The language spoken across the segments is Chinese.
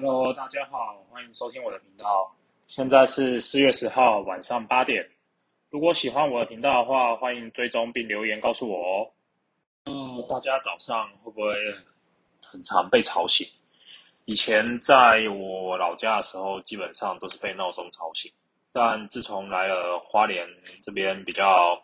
Hello，大家好，欢迎收听我的频道。现在是四月十号晚上八点。如果喜欢我的频道的话，欢迎追踪并留言告诉我哦。嗯，大家早上会不会很常被吵醒？以前在我老家的时候，基本上都是被闹钟吵醒。但自从来了花莲这边比较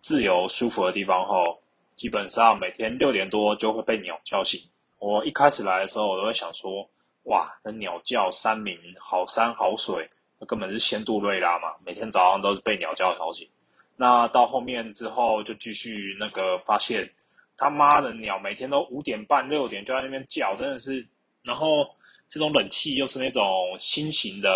自由舒服的地方后，基本上每天六点多就会被鸟叫醒。我一开始来的时候，我都会想说。哇，那鸟叫山鸣，好山好水，那根本是仙杜瑞拉嘛！每天早上都是被鸟叫吵醒。那到后面之后，就继续那个发现，他妈的鸟每天都五点半六点就在那边叫，真的是。然后这种冷气又是那种新型的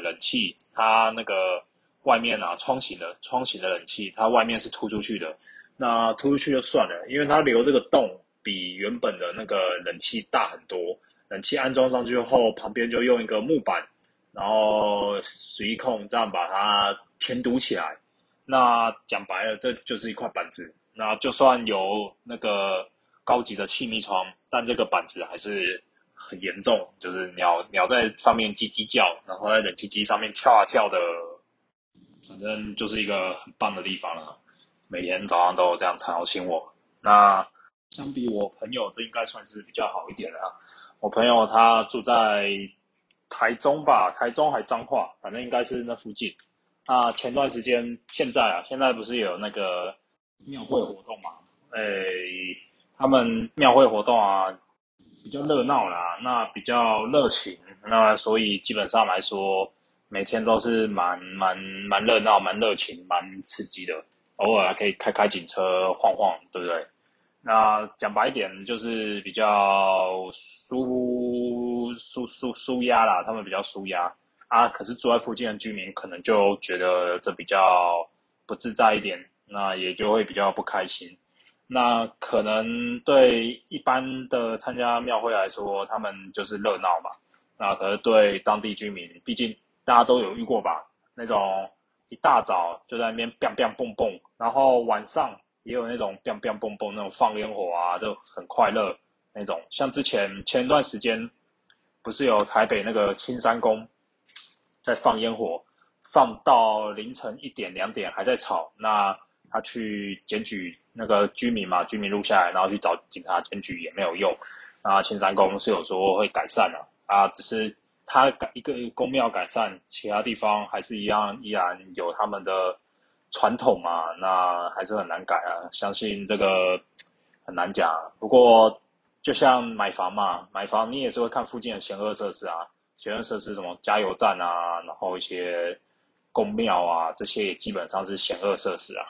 冷气，它那个外面啊窗型的窗型的冷气，它外面是突出去的。那突出去就算了，因为它留这个洞比原本的那个冷气大很多。冷气安装上去后，旁边就用一个木板，然后随控这样把它填堵起来。那讲白了，这就是一块板子。那就算有那个高级的气密窗，但这个板子还是很严重，就是鸟鸟在上面叽叽叫，然后在冷气机上面跳啊跳的，反正就是一个很棒的地方了。每天早上都有这样吵醒我。那相比我朋友，这应该算是比较好一点的啊。我朋友他住在台中吧，台中还彰化，反正应该是那附近。啊，前段时间，现在啊，现在不是有那个庙会活动嘛？诶，他们庙会活动啊，比较热闹啦，那比较热情，那所以基本上来说，每天都是蛮蛮蛮热闹、蛮热情、蛮刺激的。偶尔还可以开开警车晃晃，对不对？那讲白一点，就是比较舒舒舒舒压啦，他们比较舒压啊。可是住在附近的居民可能就觉得这比较不自在一点，那也就会比较不开心。那可能对一般的参加庙会来说，他们就是热闹嘛。那可是对当地居民，毕竟大家都有遇过吧？那种一大早就在那边 biang biang 蹦蹦，然后晚上。也有那种 biang biang 蹦蹦那种放烟火啊，就很快乐那种。像之前前段时间，不是有台北那个青山宫在放烟火，放到凌晨一点两点还在吵。那他去检举那个居民嘛，居民录下来，然后去找警察检举也没有用。那青山宫是有说会改善的啊，只是他改一个宫庙改善，其他地方还是一样，依然有他们的。传统嘛，那还是很难改啊。相信这个很难讲。不过，就像买房嘛，买房你也是会看附近的险恶设施啊。险恶设施什么加油站啊，然后一些公庙啊，这些也基本上是险恶设施啊。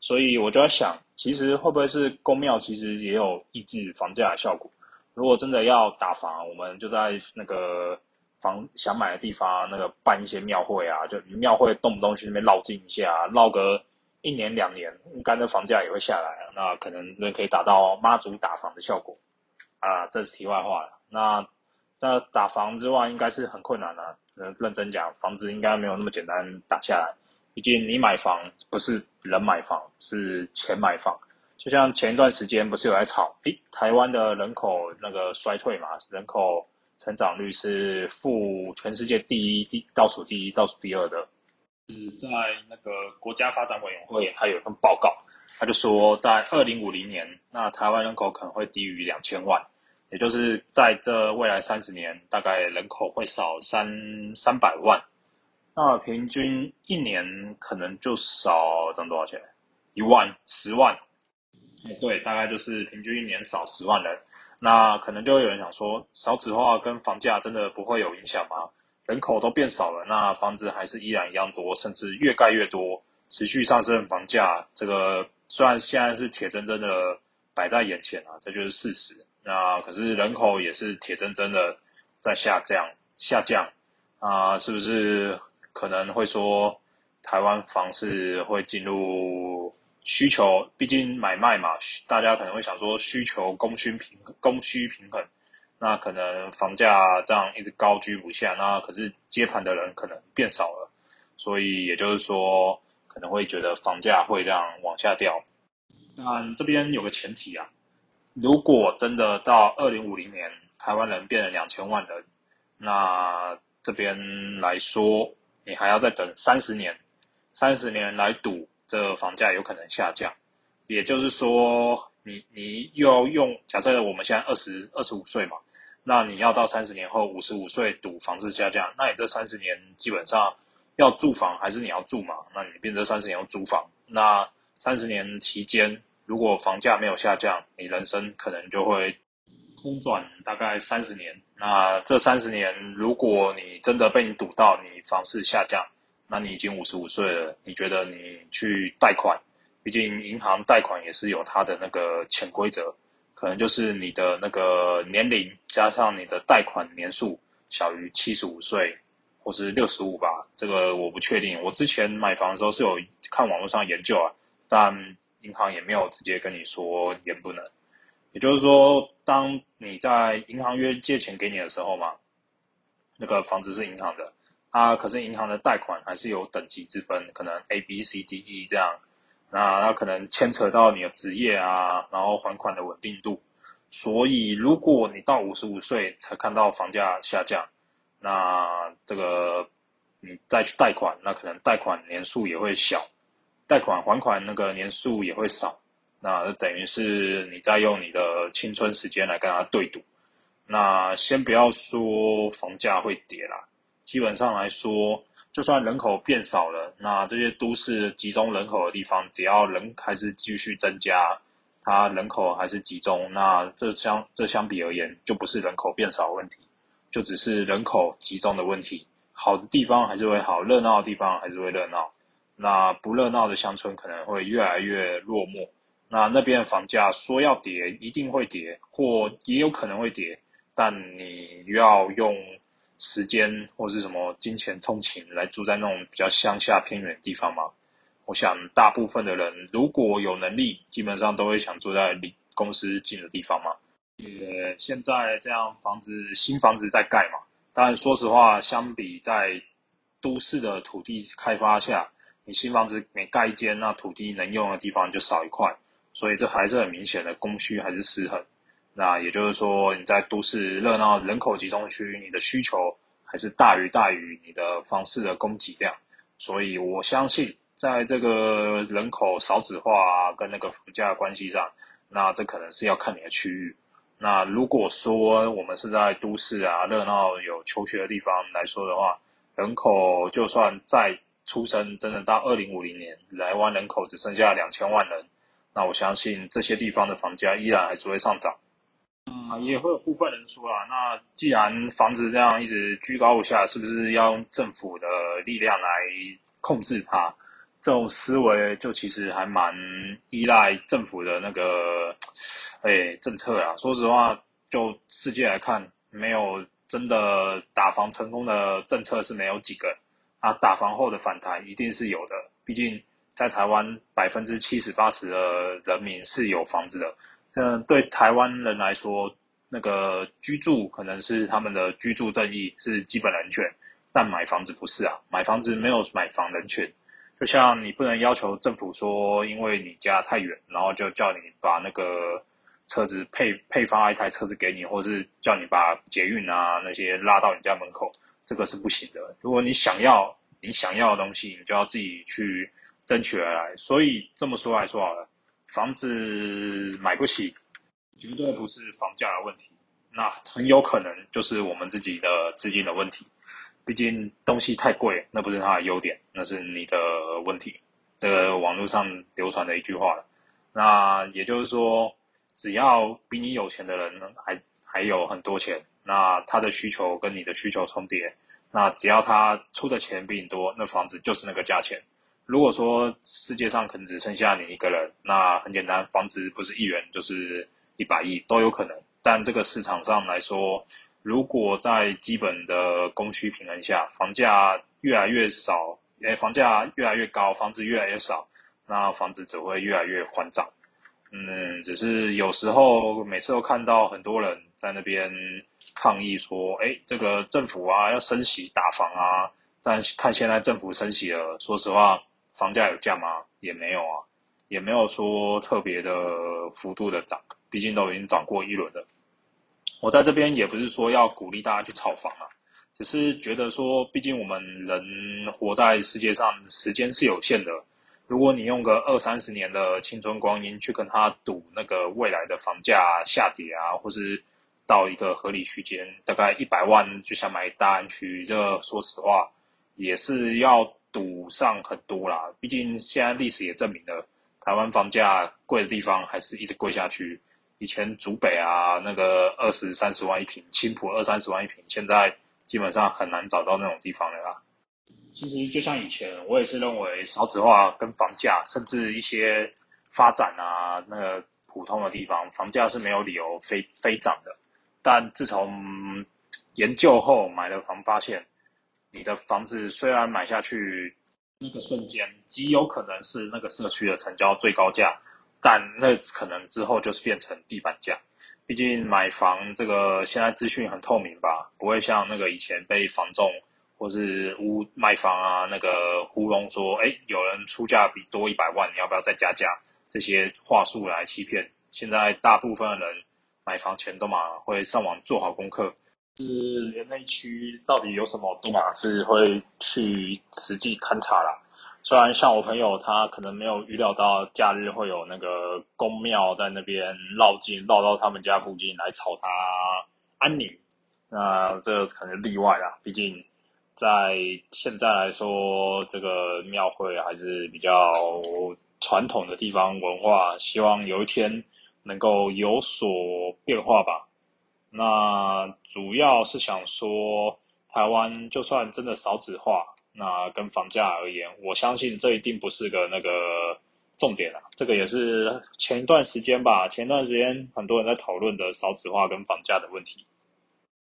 所以我就在想，其实会不会是公庙其实也有抑制房价的效果？如果真的要打房，我们就在那个。房想买的地方，那个办一些庙会啊，就庙会动不动去那边绕境一下，绕个一年两年，应该的房价也会下来那可能那可以达到妈祖打房的效果啊。这是题外话了。那那打房之外，应该是很困难的。认真讲，房子应该没有那么简单打下来。毕竟你买房不是人买房，是钱买房。就像前一段时间不是有在炒，诶，台湾的人口那个衰退嘛，人口。成长率是负全世界第一、第倒数第一、倒数第二的，是在那个国家发展委员会，他有一份报告，他就说，在二零五零年，那台湾人口可能会低于两千万，也就是在这未来三十年，大概人口会少三三百万，那平均一年可能就少挣多少钱？一万、十万？对，大概就是平均一年少十万人。那可能就会有人想说，少子化跟房价真的不会有影响吗？人口都变少了，那房子还是依然一样多，甚至越盖越多，持续上升房价。这个虽然现在是铁铮铮的摆在眼前啊，这就是事实。那可是人口也是铁铮铮的在下降下降啊，是不是可能会说台湾房市会进入？需求毕竟买卖嘛，大家可能会想说需求供需平供需平衡，那可能房价这样一直高居不下，那可是接盘的人可能变少了，所以也就是说可能会觉得房价会这样往下掉。但这边有个前提啊，如果真的到二零五零年台湾人变了两千万人，那这边来说，你还要再等三十年，三十年来赌这房价有可能下降。也就是说，你你又要用假设我们现在二十二十五岁嘛，那你要到三十年后五十五岁赌房子下降，那你这三十年基本上要住房还是你要住嘛？那你变成三十年要租房，那三十年期间如果房价没有下降，你人生可能就会空转大概三十年。那这三十年，如果你真的被你赌到你房市下降，那你已经五十五岁了，你觉得你去贷款？毕竟银行贷款也是有它的那个潜规则，可能就是你的那个年龄加上你的贷款年数小于七十五岁，或是六十五吧，这个我不确定。我之前买房的时候是有看网络上研究啊，但银行也没有直接跟你说也不能。也就是说，当你在银行约借钱给你的时候嘛，那个房子是银行的，啊，可是银行的贷款还是有等级之分，可能 A、B、C、D、E 这样。那它可能牵扯到你的职业啊，然后还款的稳定度，所以如果你到五十五岁才看到房价下降，那这个你再去贷款，那可能贷款年数也会小，贷款还款那个年数也会少，那等于是你在用你的青春时间来跟他对赌。那先不要说房价会跌啦，基本上来说。就算人口变少了，那这些都市集中人口的地方，只要人还是继续增加，它人口还是集中，那这相这相比而言，就不是人口变少问题，就只是人口集中的问题。好的地方还是会好，热闹的地方还是会热闹，那不热闹的乡村可能会越来越落寞。那那边的房价说要跌，一定会跌，或也有可能会跌，但你要用。时间或是什么金钱通勤来住在那种比较乡下偏远的地方吗？我想大部分的人如果有能力，基本上都会想住在离公司近的地方嘛。也现在这样房子新房子在盖嘛，当然说实话，相比在都市的土地开发下，你新房子每盖一间，那土地能用的地方就少一块，所以这还是很明显的供需还是失衡。那也就是说，你在都市热闹人口集中区，你的需求还是大于大于你的房市的供给量，所以我相信，在这个人口少子化跟那个房价关系上，那这可能是要看你的区域。那如果说我们是在都市啊热闹有求学的地方来说的话，人口就算再出生，真的到二零五零年，台湾人口只剩下两千万人，那我相信这些地方的房价依然还是会上涨。嗯，也会有部分人说啊，那既然房子这样一直居高不下，是不是要用政府的力量来控制它？这种思维就其实还蛮依赖政府的那个哎政策啊。说实话，就世界来看，没有真的打房成功的政策是没有几个啊。打房后的反弹一定是有的，毕竟在台湾百分之七十八十的人民是有房子的。嗯，对台湾人来说，那个居住可能是他们的居住正义，是基本人权，但买房子不是啊，买房子没有买房人权。就像你不能要求政府说，因为你家太远，然后就叫你把那个车子配配发一台车子给你，或是叫你把捷运啊那些拉到你家门口，这个是不行的。如果你想要你想要的东西，你就要自己去争取而来。所以这么说来说好了。房子买不起，绝对不是房价的问题，那很有可能就是我们自己的资金的问题。毕竟东西太贵，那不是它的优点，那是你的问题。这个网络上流传的一句话那也就是说，只要比你有钱的人还还有很多钱，那他的需求跟你的需求重叠，那只要他出的钱比你多，那房子就是那个价钱。如果说世界上可能只剩下你一个人，那很简单，房子不是一元就是一百亿都有可能。但这个市场上来说，如果在基本的供需平衡下，房价越来越少，诶，房价越来越高，房子越来越少，那房子只会越来越缓涨。嗯，只是有时候每次都看到很多人在那边抗议说，哎，这个政府啊要升息打房啊，但看现在政府升息了，说实话。房价有降吗？也没有啊，也没有说特别的幅度的涨，毕竟都已经涨过一轮了。我在这边也不是说要鼓励大家去炒房啊，只是觉得说，毕竟我们人活在世界上，时间是有限的。如果你用个二三十年的青春光阴去跟他赌那个未来的房价下跌啊，或是到一个合理区间，大概一百万就想买大安区，这说实话也是要赌上很多啦。毕竟现在历史也证明了，台湾房价贵的地方还是一直贵下去。以前竹北啊，那个二十三十万一平，青浦二三十万一平，现在基本上很难找到那种地方了啦。其实就像以前，我也是认为少子化跟房价，甚至一些发展啊，那个普通的地方，房价是没有理由飞飞涨的。但自从研究后买了房，发现你的房子虽然买下去那个瞬间，极有可能是那个社区的成交最高价，但那可能之后就是变成地板价。毕竟买房这个现在资讯很透明吧，不会像那个以前被房仲。或是屋卖房啊，那个糊弄说，哎，有人出价比多一百万，你要不要再加价？这些话术来欺骗。现在大部分的人买房前都嘛会上网做好功课，是连那区到底有什么都嘛是会去实际勘察啦。虽然像我朋友他可能没有预料到假日会有那个公庙在那边绕境绕到他们家附近来吵他安宁，那这可能例外啦，毕竟。在现在来说，这个庙会还是比较传统的地方文化，希望有一天能够有所变化吧。那主要是想说，台湾就算真的少子化，那跟房价而言，我相信这一定不是个那个重点啊。这个也是前一段时间吧，前一段时间很多人在讨论的少子化跟房价的问题。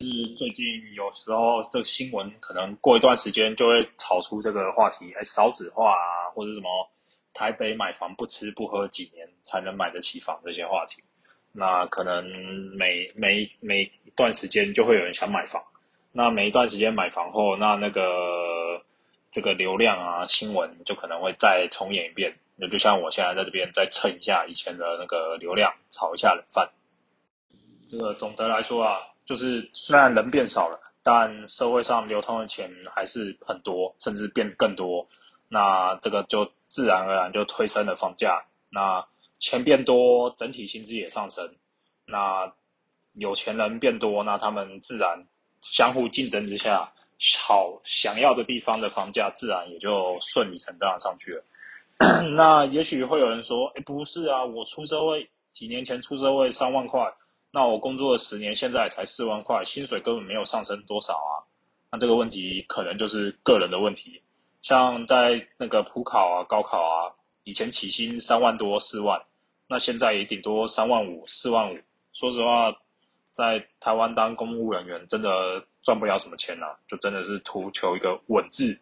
是最近有时候这个新闻可能过一段时间就会炒出这个话题，哎，少子化啊，或者什么台北买房不吃不喝几年才能买得起房这些话题，那可能每每每一段时间就会有人想买房，那每一段时间买房后，那那个这个流量啊，新闻就可能会再重演一遍，那就像我现在在这边再蹭一下以前的那个流量，炒一下冷饭。这个总的来说啊。就是虽然人变少了，但社会上流通的钱还是很多，甚至变更多。那这个就自然而然就推升了房价。那钱变多，整体薪资也上升。那有钱人变多，那他们自然相互竞争之下，好想要的地方的房价自然也就顺理成章上去了。那也许会有人说：“哎，不是啊，我出社会几年前出社会三万块。”那我工作了十年，现在才四万块，薪水根本没有上升多少啊。那这个问题可能就是个人的问题。像在那个普考啊、高考啊，以前起薪三万多、四万，那现在也顶多三万五、四万五。说实话，在台湾当公务人员真的赚不了什么钱呐，就真的是图求一个稳字。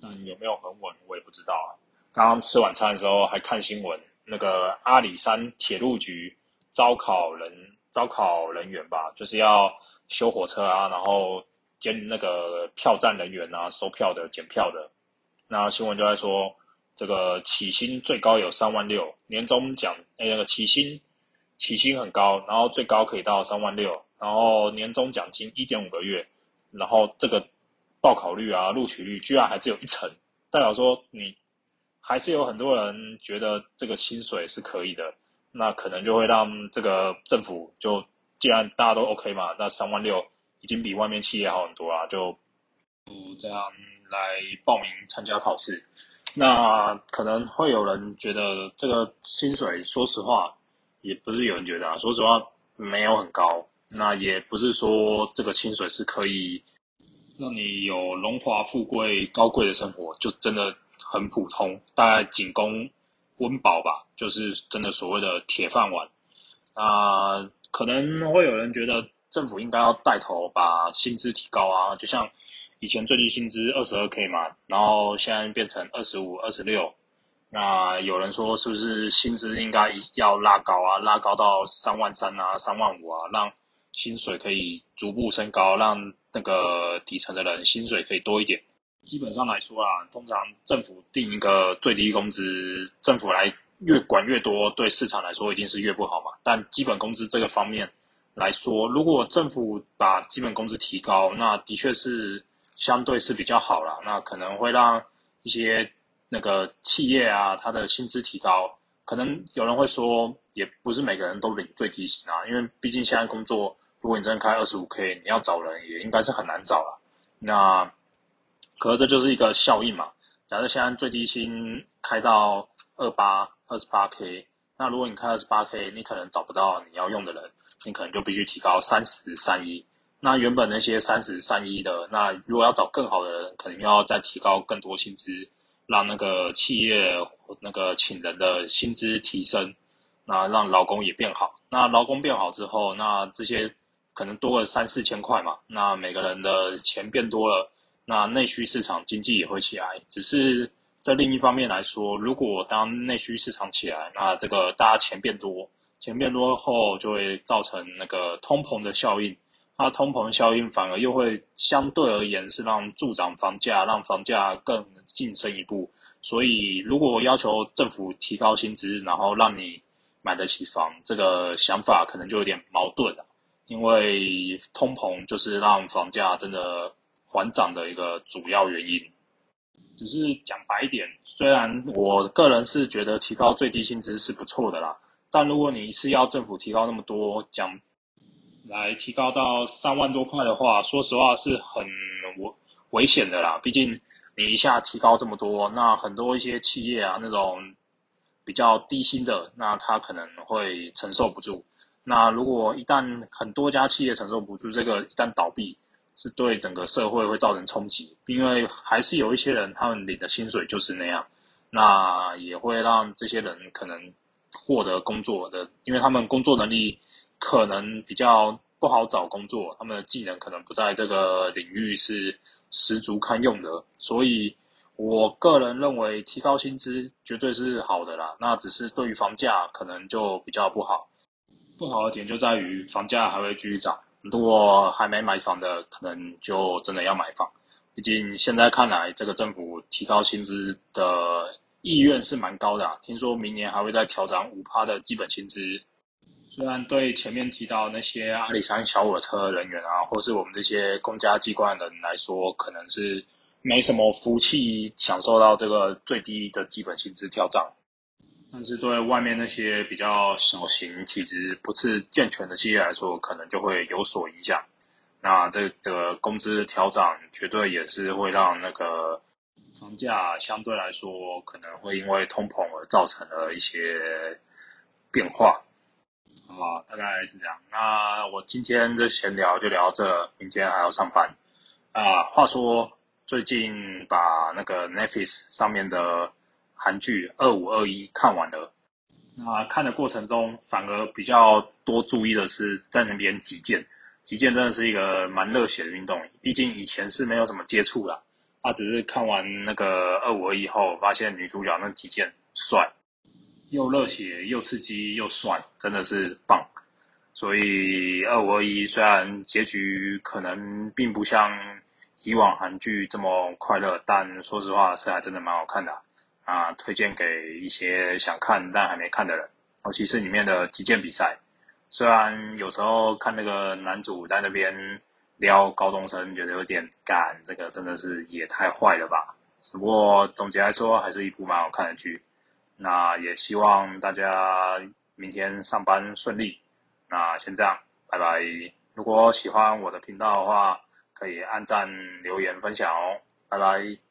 但有没有很稳，我也不知道啊。刚刚吃晚餐的时候还看新闻，那个阿里山铁路局招考人。招考人员吧，就是要修火车啊，然后兼那个票站人员啊，收票的、检票的。那新闻就在说，这个起薪最高有三万六，年终奖那个起薪起薪很高，然后最高可以到三万六，然后年终奖金一点五个月，然后这个报考率啊、录取率居然还只有一成，代表说你还是有很多人觉得这个薪水是可以的。那可能就会让这个政府就，既然大家都 OK 嘛，那三万六已经比外面企业好很多啦，就不这样来报名参加考试。那可能会有人觉得这个薪水，说实话，也不是有人觉得啊，说实话没有很高。那也不是说这个薪水是可以让你有荣华富贵、高贵的生活，就真的很普通，大概仅供。温饱吧，就是真的所谓的铁饭碗。啊，可能会有人觉得政府应该要带头把薪资提高啊，就像以前最低薪资二十二 k 嘛，然后现在变成二十五、二十六。那有人说是不是薪资应该要拉高啊，拉高到三万三啊、三万五啊，让薪水可以逐步升高，让那个底层的人薪水可以多一点。基本上来说啊，通常政府定一个最低工资，政府来越管越多，对市场来说一定是越不好嘛。但基本工资这个方面，来说，如果政府把基本工资提高，那的确是相对是比较好了。那可能会让一些那个企业啊，它的薪资提高。可能有人会说，也不是每个人都领最低薪啊，因为毕竟现在工作，如果你真的开二十五 K，你要找人也应该是很难找了。那可是这就是一个效应嘛。假设现在最低薪开到二八二十八 K，那如果你开二十八 K，你可能找不到你要用的人，你可能就必须提高三十三一。那原本那些三十三一的，那如果要找更好的人，可能要再提高更多薪资。让那个企业那个请人的薪资提升，那让劳工也变好。那劳工变好之后，那这些可能多了三四千块嘛。那每个人的钱变多了，那内需市场经济也会起来。只是在另一方面来说，如果当内需市场起来，那这个大家钱变多，钱变多后就会造成那个通膨的效应。那通膨效应反而又会相对而言是让助长房价，让房价更晋升一步。所以，如果要求政府提高薪资，然后让你买得起房，这个想法可能就有点矛盾了。因为通膨就是让房价真的缓涨的一个主要原因。只是讲白一点，虽然我个人是觉得提高最低薪资是不错的啦，但如果你一次要政府提高那么多，讲。来提高到三万多块的话，说实话是很危危险的啦。毕竟你一下提高这么多，那很多一些企业啊，那种比较低薪的，那他可能会承受不住。那如果一旦很多家企业承受不住，这个一旦倒闭，是对整个社会会造成冲击。因为还是有一些人，他们领的薪水就是那样，那也会让这些人可能获得工作的，因为他们工作能力。可能比较不好找工作，他们的技能可能不在这个领域是十足堪用的，所以我个人认为提高薪资绝对是好的啦。那只是对于房价可能就比较不好，不好的点就在于房价还会继续涨。如果还没买房的，可能就真的要买房。毕竟现在看来，这个政府提高薪资的意愿是蛮高的，听说明年还会再调涨五趴的基本薪资。虽然对前面提到那些阿里山小火车人员啊，或是我们这些公家机关的人来说，可能是没什么福气享受到这个最低的基本薪资调涨，但是对外面那些比较小型、体质不是健全的企业来说，可能就会有所影响。那这个工资调涨绝对也是会让那个房价相对来说可能会因为通膨而造成了一些变化。啊，大概是这样。那我今天的闲聊就聊到这，明天还要上班。啊，话说最近把那个 Netflix 上面的韩剧《二五二一》看完了。那看的过程中，反而比较多注意的是在那边击剑。击剑真的是一个蛮热血的运动，毕竟以前是没有什么接触啦。他只是看完那个《二五二一》后，发现女主角那击剑帅。又热血又刺激又帅，真的是棒。所以二五二一虽然结局可能并不像以往韩剧这么快乐，但说实话是还真的蛮好看的啊！推荐给一些想看但还没看的人。尤其是里面的击剑比赛，虽然有时候看那个男主在那边撩高中生，觉得有点干，这个真的是也太坏了吧。不过总结来说，还是一部蛮好看的剧。那也希望大家明天上班顺利。那先这样，拜拜。如果喜欢我的频道的话，可以按赞、留言、分享哦。拜拜。